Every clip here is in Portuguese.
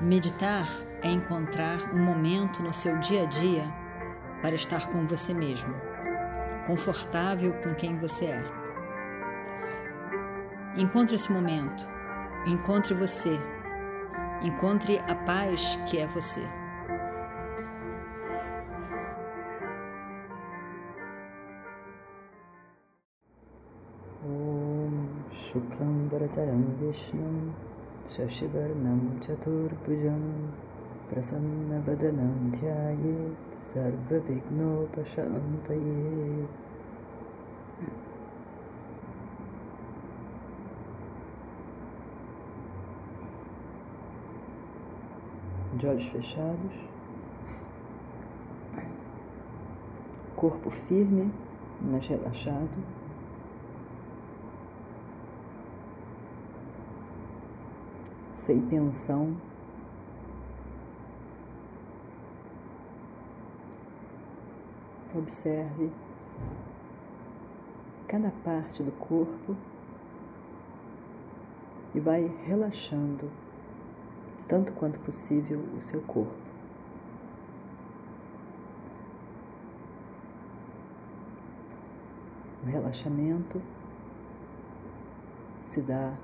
Meditar é encontrar um momento no seu dia a dia para estar com você mesmo, confortável com quem você é. Encontre esse momento, encontre você, encontre a paz que é você. शुक्लाम्बरतरं विष्णुं शशिवर्णं चतुर्भुजं प्रसन्नवदनं ध्यायेत् सर्वविघ्नोपशान्तये de olhos fechados, corpo firme, mas relaxado. Sem tensão. Observe cada parte do corpo e vai relaxando tanto quanto possível o seu corpo. O relaxamento se dá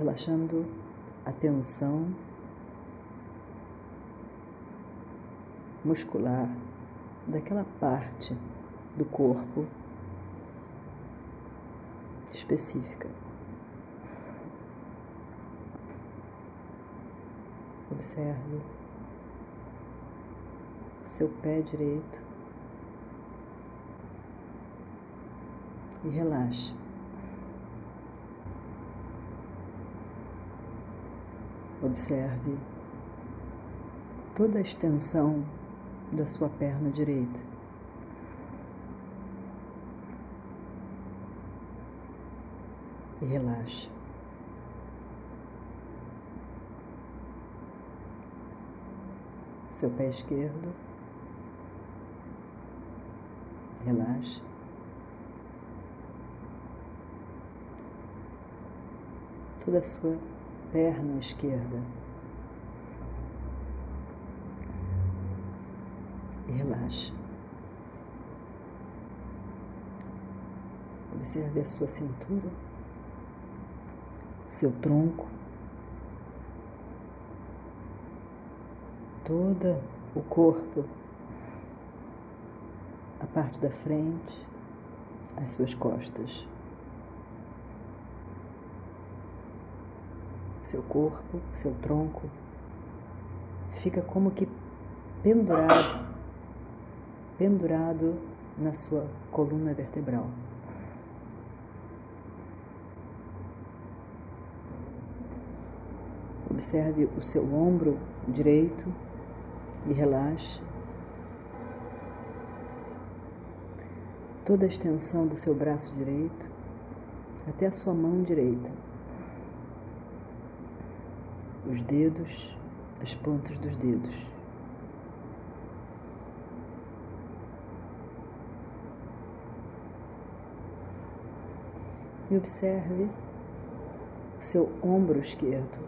relaxando a tensão muscular daquela parte do corpo específica. Observe seu pé direito e relaxe. Observe toda a extensão da sua perna direita. E relaxe. Seu pé esquerdo. Relaxe. Toda a sua perna esquerda. E relaxa. Observe a sua cintura, seu tronco, todo o corpo, a parte da frente, as suas costas. Seu corpo, seu tronco, fica como que pendurado, pendurado na sua coluna vertebral. Observe o seu ombro direito e relaxe. Toda a extensão do seu braço direito até a sua mão direita os dedos, as pontas dos dedos. E observe o seu ombro esquerdo.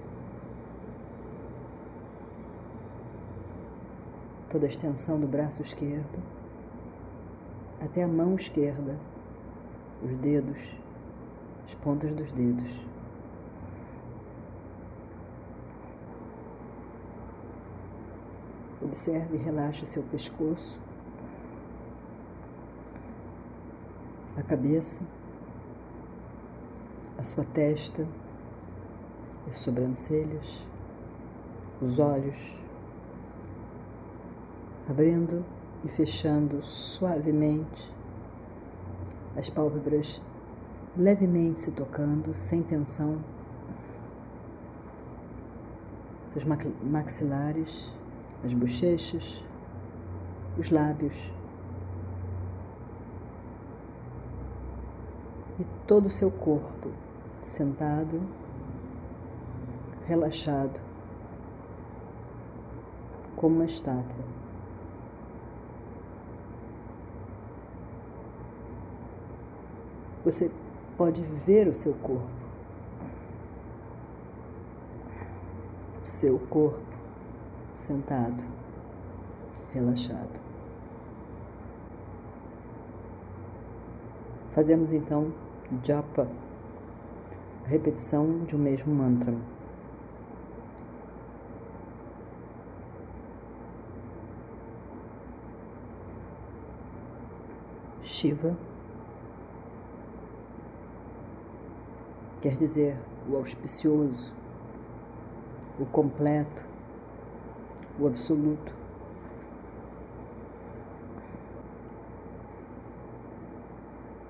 Toda a extensão do braço esquerdo até a mão esquerda, os dedos, as pontas dos dedos. Observe e relaxe seu pescoço, a cabeça, a sua testa, as sobrancelhas, os olhos, abrindo e fechando suavemente as pálpebras levemente se tocando, sem tensão, seus maxilares as bochechas, os lábios e todo o seu corpo sentado, relaxado, como uma estátua. Você pode ver o seu corpo. O seu corpo sentado, relaxado. Fazemos então japa, repetição de um mesmo mantra. Shiva quer dizer o auspicioso, o completo, o absoluto.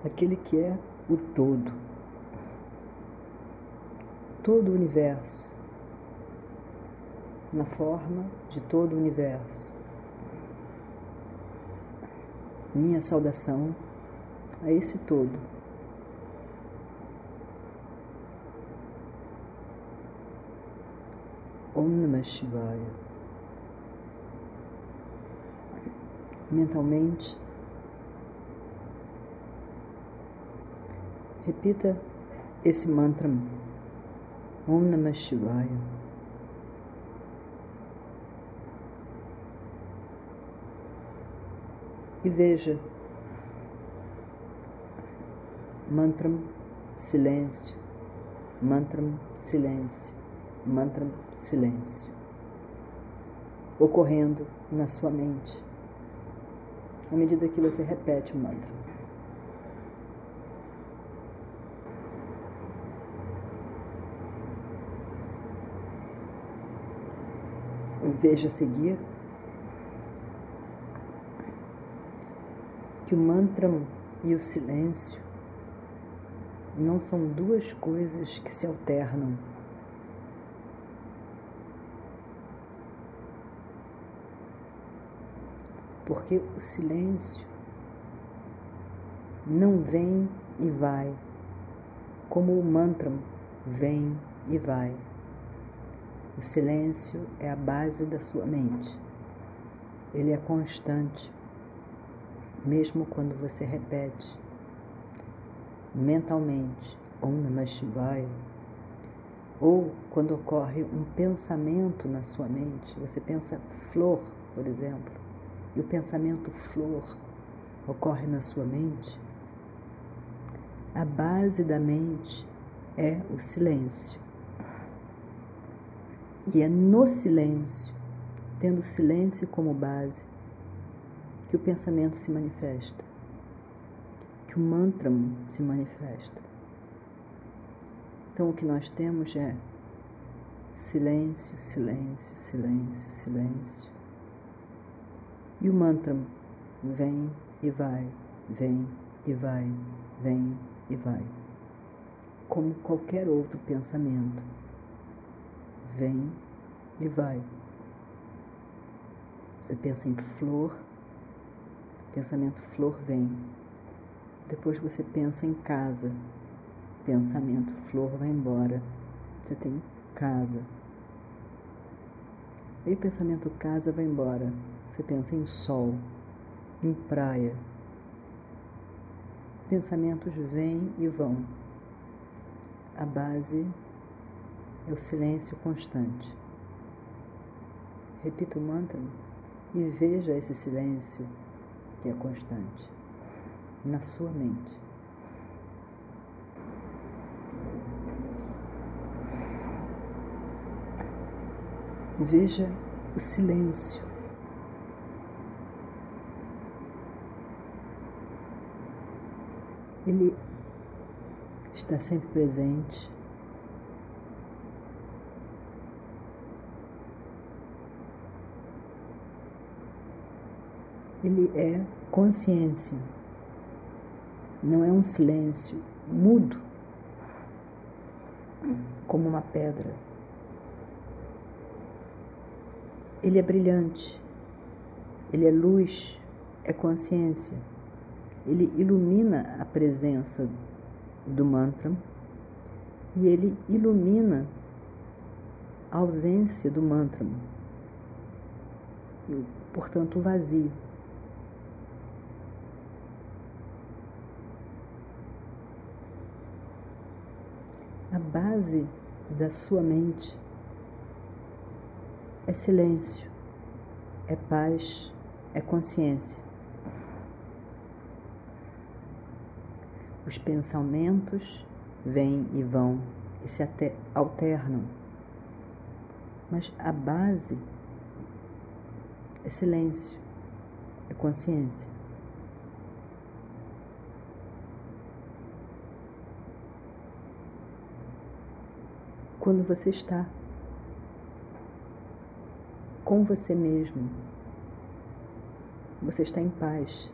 Aquele que é o todo, todo o universo, na forma de todo o universo. Minha saudação a esse todo. Om Namah Shivaya. Mentalmente, repita esse mantra. Om Namah Shivaya. E veja. Mantram silêncio, mantram silêncio. Mantra silêncio, ocorrendo na sua mente, à medida que você repete o mantra. Veja a seguir que o mantra e o silêncio não são duas coisas que se alternam porque o silêncio não vem e vai, como o mantra vem e vai. O silêncio é a base da sua mente. Ele é constante, mesmo quando você repete mentalmente Om Namah Shivaya, ou quando ocorre um pensamento na sua mente, você pensa flor, por exemplo, e o pensamento flor ocorre na sua mente, a base da mente é o silêncio. E é no silêncio, tendo o silêncio como base, que o pensamento se manifesta, que o mantra se manifesta. Então o que nós temos é silêncio, silêncio, silêncio, silêncio e o mantra vem e vai, vem e vai, vem e vai. Como qualquer outro pensamento. Vem e vai. Você pensa em flor, pensamento flor vem. Depois você pensa em casa, pensamento flor vai embora. Você tem casa. O pensamento casa vai embora. Você pensa em sol, em praia. Pensamentos vêm e vão. A base é o silêncio constante. Repita o mantra e veja esse silêncio que é constante na sua mente. Veja o silêncio Ele está sempre presente. Ele é consciência, não é um silêncio mudo, como uma pedra. Ele é brilhante, ele é luz, é consciência ele ilumina a presença do mantra e ele ilumina a ausência do mantra, portanto, o vazio. A base da sua mente é silêncio, é paz, é consciência. Os pensamentos vêm e vão e se alternam, mas a base é silêncio, é consciência. Quando você está com você mesmo, você está em paz,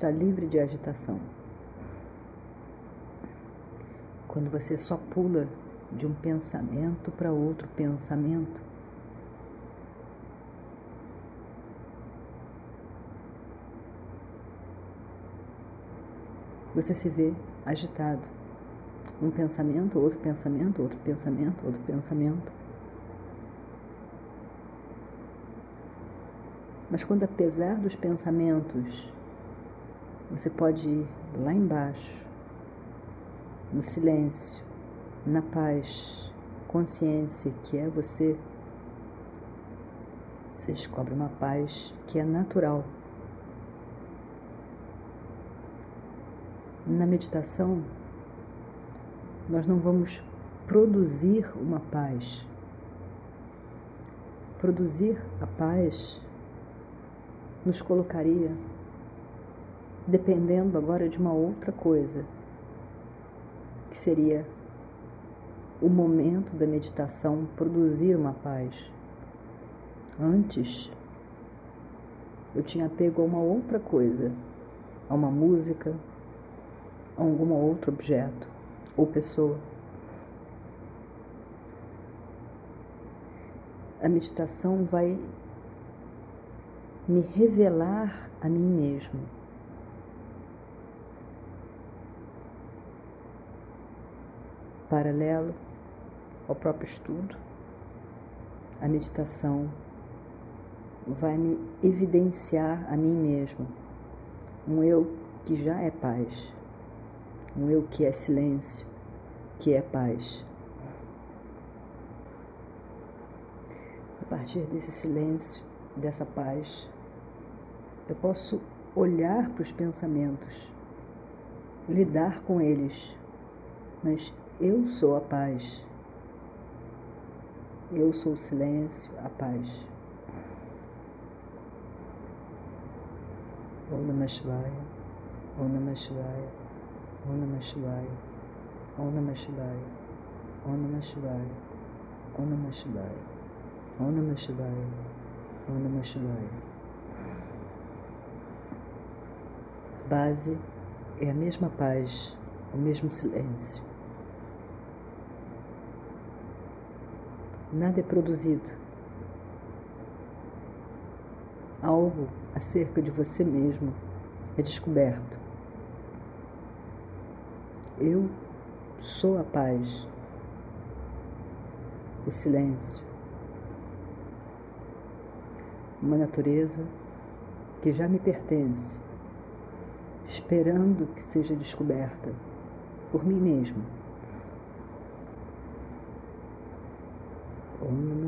está livre de agitação. Quando você só pula de um pensamento para outro pensamento, você se vê agitado. Um pensamento, outro pensamento, outro pensamento, outro pensamento. Mas quando, apesar dos pensamentos, você pode ir lá embaixo, no silêncio, na paz, consciência que é você, você descobre uma paz que é natural. Na meditação, nós não vamos produzir uma paz. Produzir a paz nos colocaria dependendo agora de uma outra coisa, que seria o momento da meditação produzir uma paz. Antes, eu tinha apego a uma outra coisa, a uma música, a algum outro objeto ou pessoa. A meditação vai me revelar a mim mesmo. Paralelo ao próprio estudo, a meditação vai me evidenciar a mim mesmo, um eu que já é paz um eu que é silêncio, que é paz. A partir desse silêncio, dessa paz, eu posso olhar para os pensamentos, lidar com eles, mas eu sou a paz. Eu sou o silêncio, a paz. Om Namah Shivaya, Om Namah Shivaya. Om Namah Shivaya, Om Namah Shivaya, Om Namah Shivaya, Om Namah Shivaya, Om Namah Shivaya, Om Namah Shivaya. A base é a mesma paz, o mesmo silêncio. Nada é produzido. Algo acerca de você mesmo é descoberto. Eu sou a paz, o silêncio, uma natureza que já me pertence, esperando que seja descoberta por mim mesmo.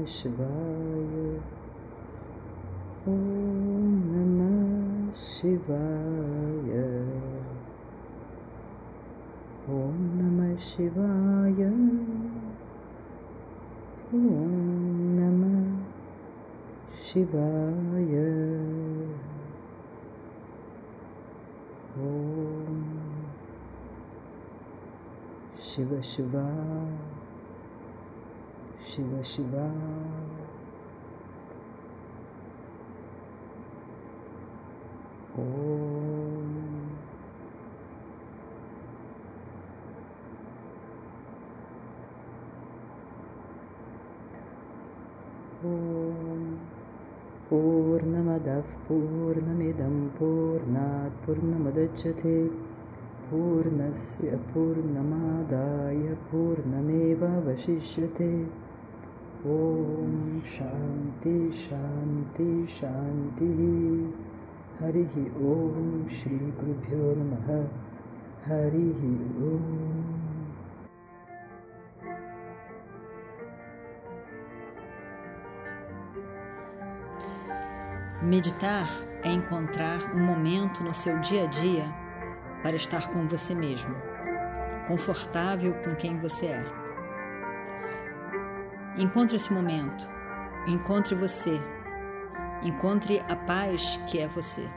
Om Namah Shivaya Om Namah Shivaya Om Namah Shivaya Om Namah Shivaya Om Shiv शिवा ओ ओम पूर्णमदः पूर्णमिदं पूर्णात् पूर्णमुदच्यते पूर्णस्य पूर्णमादाय पूर्णमेवावशिष्यते ओम शांति शांति शांति हरि ओम श्री गुरुभ्यो नमः हरि ओम Meditar é encontrar um momento no seu dia a dia para estar com você mesmo, confortável com quem você é. Encontre esse momento, encontre você, encontre a paz que é você.